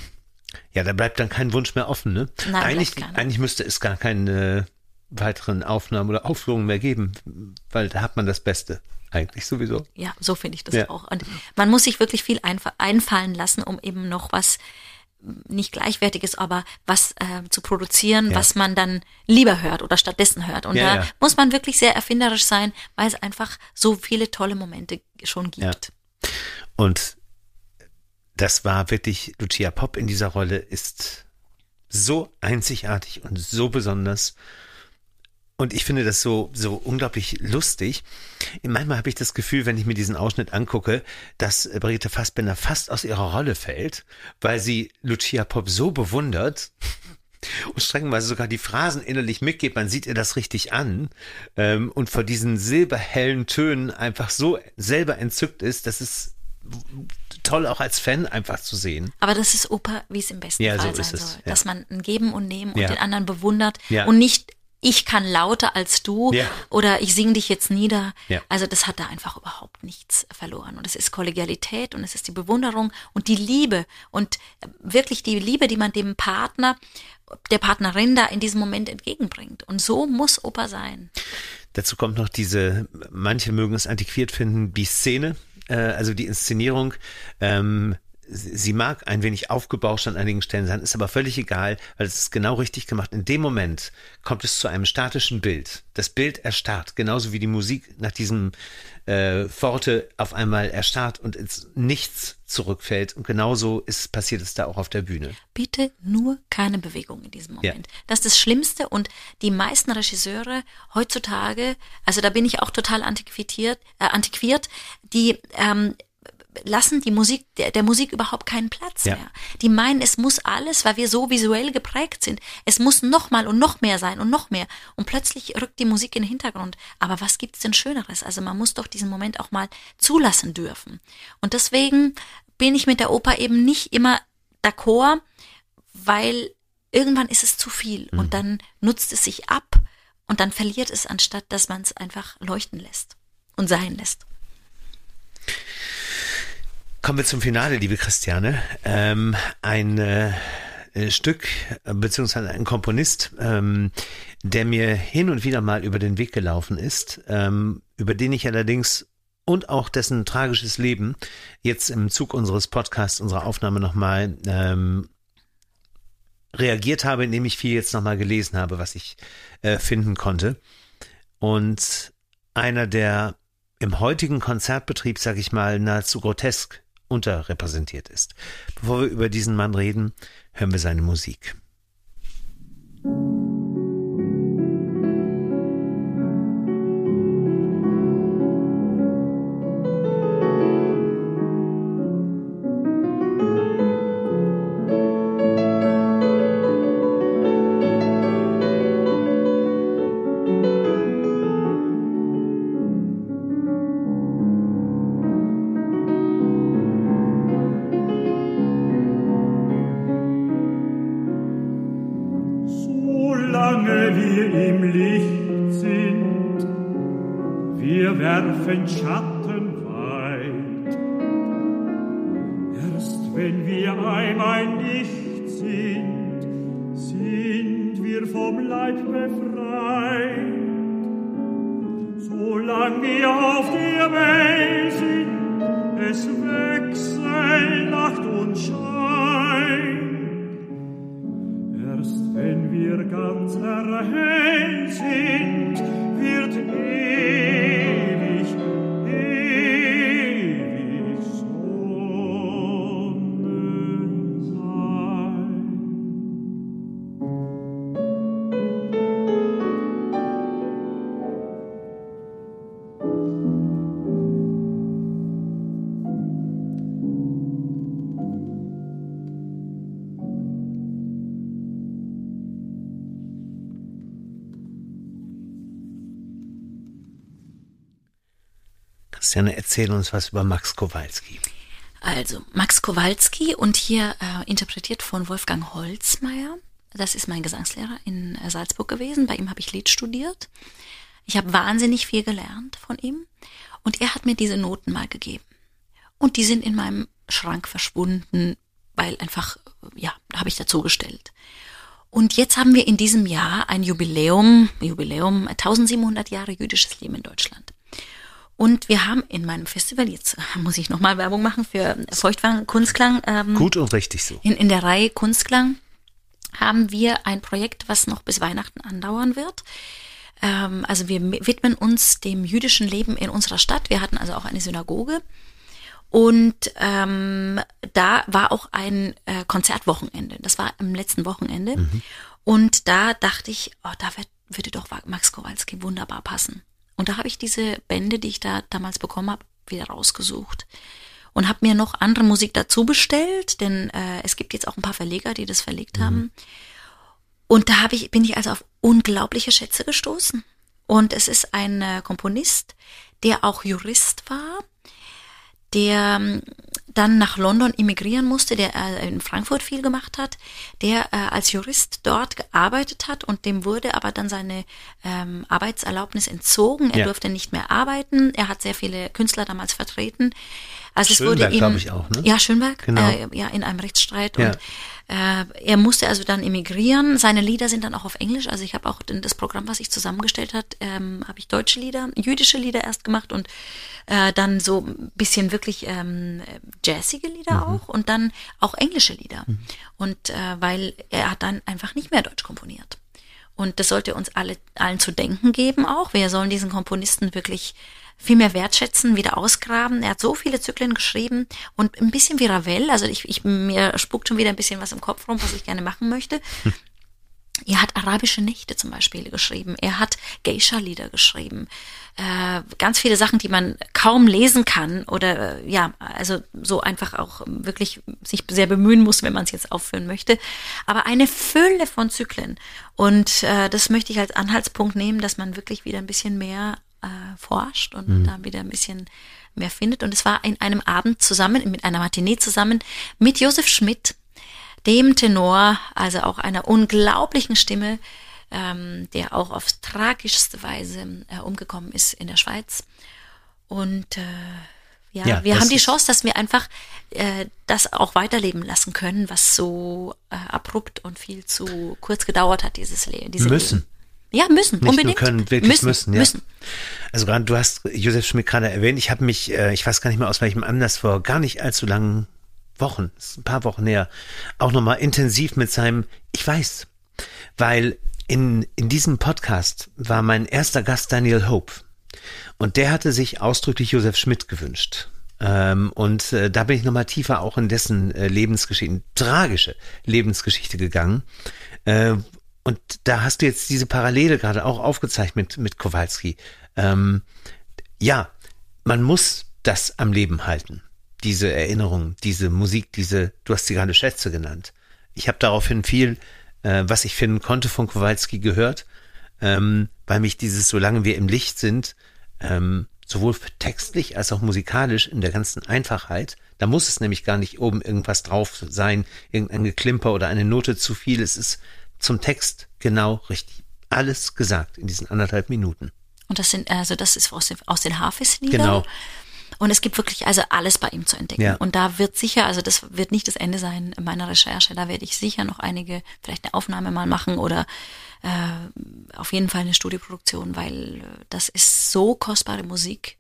ja, da bleibt dann kein Wunsch mehr offen, ne? Nein, eigentlich, eigentlich müsste es gar keine weiteren Aufnahmen oder Aufführungen mehr geben, weil da hat man das Beste eigentlich sowieso. Ja, so finde ich das ja. auch. Und man muss sich wirklich viel einfallen lassen, um eben noch was nicht gleichwertiges, aber was äh, zu produzieren, ja. was man dann lieber hört oder stattdessen hört. Und ja, da ja. muss man wirklich sehr erfinderisch sein, weil es einfach so viele tolle Momente schon gibt. Und das war wirklich, Lucia Pop in dieser Rolle ist so einzigartig und so besonders. Und ich finde das so, so unglaublich lustig. Manchmal habe ich das Gefühl, wenn ich mir diesen Ausschnitt angucke, dass Brigitte Fassbender fast aus ihrer Rolle fällt, weil sie Lucia Pop so bewundert und streckenweise sogar die Phrasen innerlich mitgeht. Man sieht ihr das richtig an ähm, und vor diesen silberhellen Tönen einfach so selber entzückt ist, dass es toll auch als Fan einfach zu sehen. Aber das ist Oper, wie es im besten ja, Fall so sein soll. Ja. Dass man ein Geben und Nehmen und ja. den anderen bewundert und nicht ich kann lauter als du ja. oder ich singe dich jetzt nieder. Ja. Also das hat da einfach überhaupt nichts verloren. Und es ist Kollegialität und es ist die Bewunderung und die Liebe und wirklich die Liebe, die man dem Partner, der Partnerin da in diesem Moment entgegenbringt. Und so muss Oper sein. Dazu kommt noch diese, manche mögen es antiquiert finden, die Szene, äh, also die Inszenierung. Ähm, sie mag ein wenig aufgebauscht an einigen Stellen sein, ist aber völlig egal, weil es ist genau richtig gemacht. In dem Moment kommt es zu einem statischen Bild. Das Bild erstarrt, genauso wie die Musik nach diesem äh, Forte auf einmal erstarrt und ins Nichts zurückfällt. Und genauso ist passiert es da auch auf der Bühne. Bitte nur keine Bewegung in diesem Moment. Ja. Das ist das Schlimmste und die meisten Regisseure heutzutage, also da bin ich auch total antiquiert, äh, antiquiert die ähm, lassen die Musik, der, der Musik überhaupt keinen Platz Ja. mehr. Die meinen, es muss alles, weil wir so visuell geprägt sind. Es muss noch mal und noch mehr sein und noch mehr. Und plötzlich rückt die Musik in den Hintergrund. Aber was gibt's denn Schöneres? Also man muss doch diesen Moment auch mal zulassen dürfen. Und deswegen bin ich mit der Oper eben nicht immer d'accord, weil irgendwann ist es zu viel und dann nutzt es sich ab und dann verliert es, anstatt dass man es einfach leuchten lässt und sein lässt. Kommen wir zum Finale, liebe Christiane. Ähm, ein äh, äh, Stück, beziehungsweise ein Komponist, ähm, der mir hin und wieder mal über den Weg gelaufen ist, ähm, über den ich allerdings und auch dessen tragisches Leben jetzt im Zug unseres Podcasts, unserer Aufnahme nochmal ähm, reagiert habe, indem ich viel jetzt nochmal gelesen habe, was ich äh, finden konnte. Und einer, der im heutigen Konzertbetrieb, sag ich mal, nahezu grotesk unterrepräsentiert ist. Bevor wir über diesen Mann reden, hören wir seine Musik. Solange werfen Schatten weit. Erst wenn wir einmal nicht sind, sind wir vom Leib befreit. Solange wir auf der Welt sind, es wechselt Nacht und Schein. Erst wenn wir ganz erhellt sind, Christiane, erzähl uns was über Max Kowalski. Also Max Kowalski und hier äh, interpretiert von Wolfgang Holzmeier. Das ist mein Gesangslehrer in äh, Salzburg gewesen. Bei ihm habe ich Lied studiert. Ich habe wahnsinnig viel gelernt von ihm und er hat mir diese Noten mal gegeben. Und die sind in meinem Schrank verschwunden, weil einfach, äh, ja, habe ich dazu gestellt. Und jetzt haben wir in diesem Jahr ein Jubiläum, Jubiläum 1700 Jahre jüdisches Leben in Deutschland. Und wir haben in meinem Festival, jetzt muss ich nochmal Werbung machen für Feuchtwang Kunstklang, ähm, Gut und richtig so. in, in der Reihe Kunstklang haben wir ein Projekt, was noch bis Weihnachten andauern wird. Ähm, also wir widmen uns dem jüdischen Leben in unserer Stadt. Wir hatten also auch eine Synagoge. Und ähm, da war auch ein äh, Konzertwochenende. Das war am letzten Wochenende. Und da dachte ich, oh, da wird, würde doch Max Kowalski wunderbar passen. Und da habe ich diese Bände, die ich da damals bekommen habe, wieder rausgesucht. Und habe mir noch andere Musik dazu bestellt, denn äh, es gibt jetzt auch ein paar Verleger, die das verlegt haben. Und da habe ich, bin ich also auf unglaubliche Schätze gestoßen. Und es ist ein äh, Komponist, der auch Jurist war, der ähm, dann nach London emigrieren musste, der äh, in Frankfurt viel gemacht hat, der äh, als Jurist dort gearbeitet hat und dem wurde aber dann seine ähm, Arbeitserlaubnis entzogen. Er Ja. durfte nicht mehr arbeiten. Er hat sehr viele Künstler damals vertreten. Also es Schönberg, wurde ihm, ich auch, ne? Ja, Schönberg, Genau. äh, ja, in einem Rechtsstreit Ja. und äh, er musste also dann emigrieren. Seine Lieder sind dann auch auf Englisch. Also ich habe auch das Programm, was ich zusammengestellt hat, ähm, habe ich deutsche Lieder, jüdische Lieder erst gemacht und äh, dann so ein bisschen wirklich ähm, jazzige Lieder auch und dann auch englische Lieder. Und äh, weil er hat dann einfach nicht mehr Deutsch komponiert. Und das sollte uns alle, allen zu denken geben auch. Wir sollen diesen Komponisten wirklich viel mehr wertschätzen, wieder ausgraben. Er hat so viele Zyklen geschrieben und ein bisschen wie Ravel. Also ich, ich mir spuckt schon wieder ein bisschen was im Kopf rum, was ich gerne machen möchte. er hat arabische Nächte zum Beispiel geschrieben. Er hat Geisha-Lieder geschrieben. Äh, ganz viele Sachen, die man kaum lesen kann oder äh, ja, also so einfach auch wirklich sich sehr bemühen muss, wenn man es jetzt aufführen möchte. Aber eine Fülle von Zyklen. Und äh, das möchte ich als Anhaltspunkt nehmen, dass man wirklich wieder ein bisschen mehr äh, forscht und mhm. da wieder ein bisschen mehr findet. Und es war in einem Abend zusammen, mit einer Matinee zusammen mit Josef Schmidt, dem Tenor, also auch einer unglaublichen Stimme, ähm, der auch auf tragischste Weise äh, umgekommen ist in der Schweiz. Und äh, ja, ja wir haben die Chance, dass wir einfach äh, das auch weiterleben lassen können, was so äh, abrupt und viel zu kurz gedauert hat, dieses Leben. Diese müssen. Leben. Ja, müssen, Nicht unbedingt. Nur können, wirklich müssen, müssen, ja. müssen. Also gerade, du hast Josef Schmidt gerade erwähnt, ich habe mich, äh, ich weiß gar nicht mehr aus welchem Anlass vor gar nicht allzu langen Wochen, ein paar Wochen näher, auch nochmal intensiv mit seinem Ich weiß. Weil in, in diesem Podcast war mein erster Gast Daniel Hope. Und der hatte sich ausdrücklich Josef Schmidt gewünscht. Ähm, und äh, da bin ich nochmal tiefer auch in dessen äh, Lebensgeschichte, tragische Lebensgeschichte gegangen. Äh, und da hast du jetzt diese Parallele gerade auch aufgezeigt mit, mit Kowalski. Ähm, ja, man muss das am Leben halten diese Erinnerung, diese Musik, diese, du hast sie gerade Schätze genannt. Ich habe daraufhin viel, äh, was ich finden konnte von Kowalski gehört, ähm, weil mich dieses, solange wir im Licht sind, ähm, sowohl textlich als auch musikalisch in der ganzen Einfachheit, da muss es nämlich gar nicht oben irgendwas drauf sein, irgendein Geklimper oder eine Note zu viel. Es ist zum Text genau richtig. Alles gesagt in diesen anderthalb Minuten. Und das sind, also das ist aus den, aus den Hafis-Liedern? Genau. Und es gibt wirklich also alles bei ihm zu entdecken. Ja. Und da wird sicher, also das wird nicht das Ende sein meiner Recherche. Da werde ich sicher noch einige, vielleicht eine Aufnahme mal machen oder äh, auf jeden Fall eine Studioproduktion, weil das ist so kostbare Musik,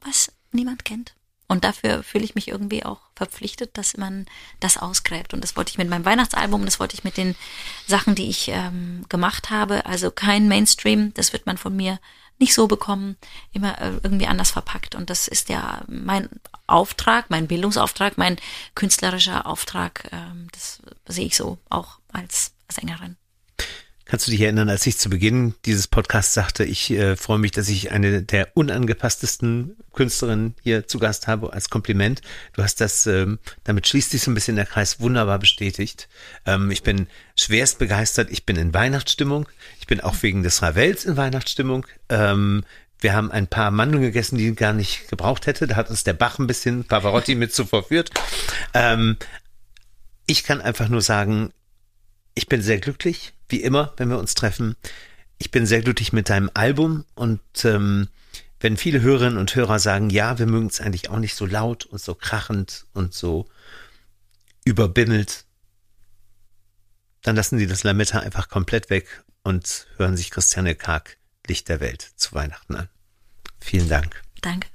was niemand kennt. Und dafür fühle ich mich irgendwie auch verpflichtet, dass man das ausgräbt. Und das wollte ich mit meinem Weihnachtsalbum, das wollte ich mit den Sachen, die ich ähm, gemacht habe. Also kein Mainstream, das wird man von mir nicht so bekommen, immer äh, irgendwie anders verpackt. Und das ist ja mein Auftrag, mein Bildungsauftrag, mein künstlerischer Auftrag. Ähm, das sehe ich so auch als Sängerin. Kannst du dich erinnern, als ich zu Beginn dieses Podcasts sagte, ich äh, freue mich, dass ich eine der unangepasstesten Künstlerinnen hier zu Gast habe als Kompliment. Du hast das, ähm, damit schließt sich so ein bisschen der Kreis wunderbar bestätigt. Ähm, ich bin schwerst begeistert. Ich bin in Weihnachtsstimmung. Ich bin auch wegen des Ravels in Weihnachtsstimmung. Ähm, wir haben ein paar Mandeln gegessen, die ich gar nicht gebraucht hätte. Da hat uns der Bach ein bisschen Pavarotti mit zu verführt. Ähm, ich kann einfach nur sagen, ich bin sehr glücklich, wie immer, wenn wir uns treffen. Ich bin sehr glücklich mit deinem Album und ähm, wenn viele Hörerinnen und Hörer sagen, ja, wir mögen es eigentlich auch nicht so laut und so krachend und so überbimmelt, dann lassen sie das Lametta einfach komplett weg und hören sich Christiane Karg Licht der Welt zu Weihnachten an. Vielen Dank. Danke.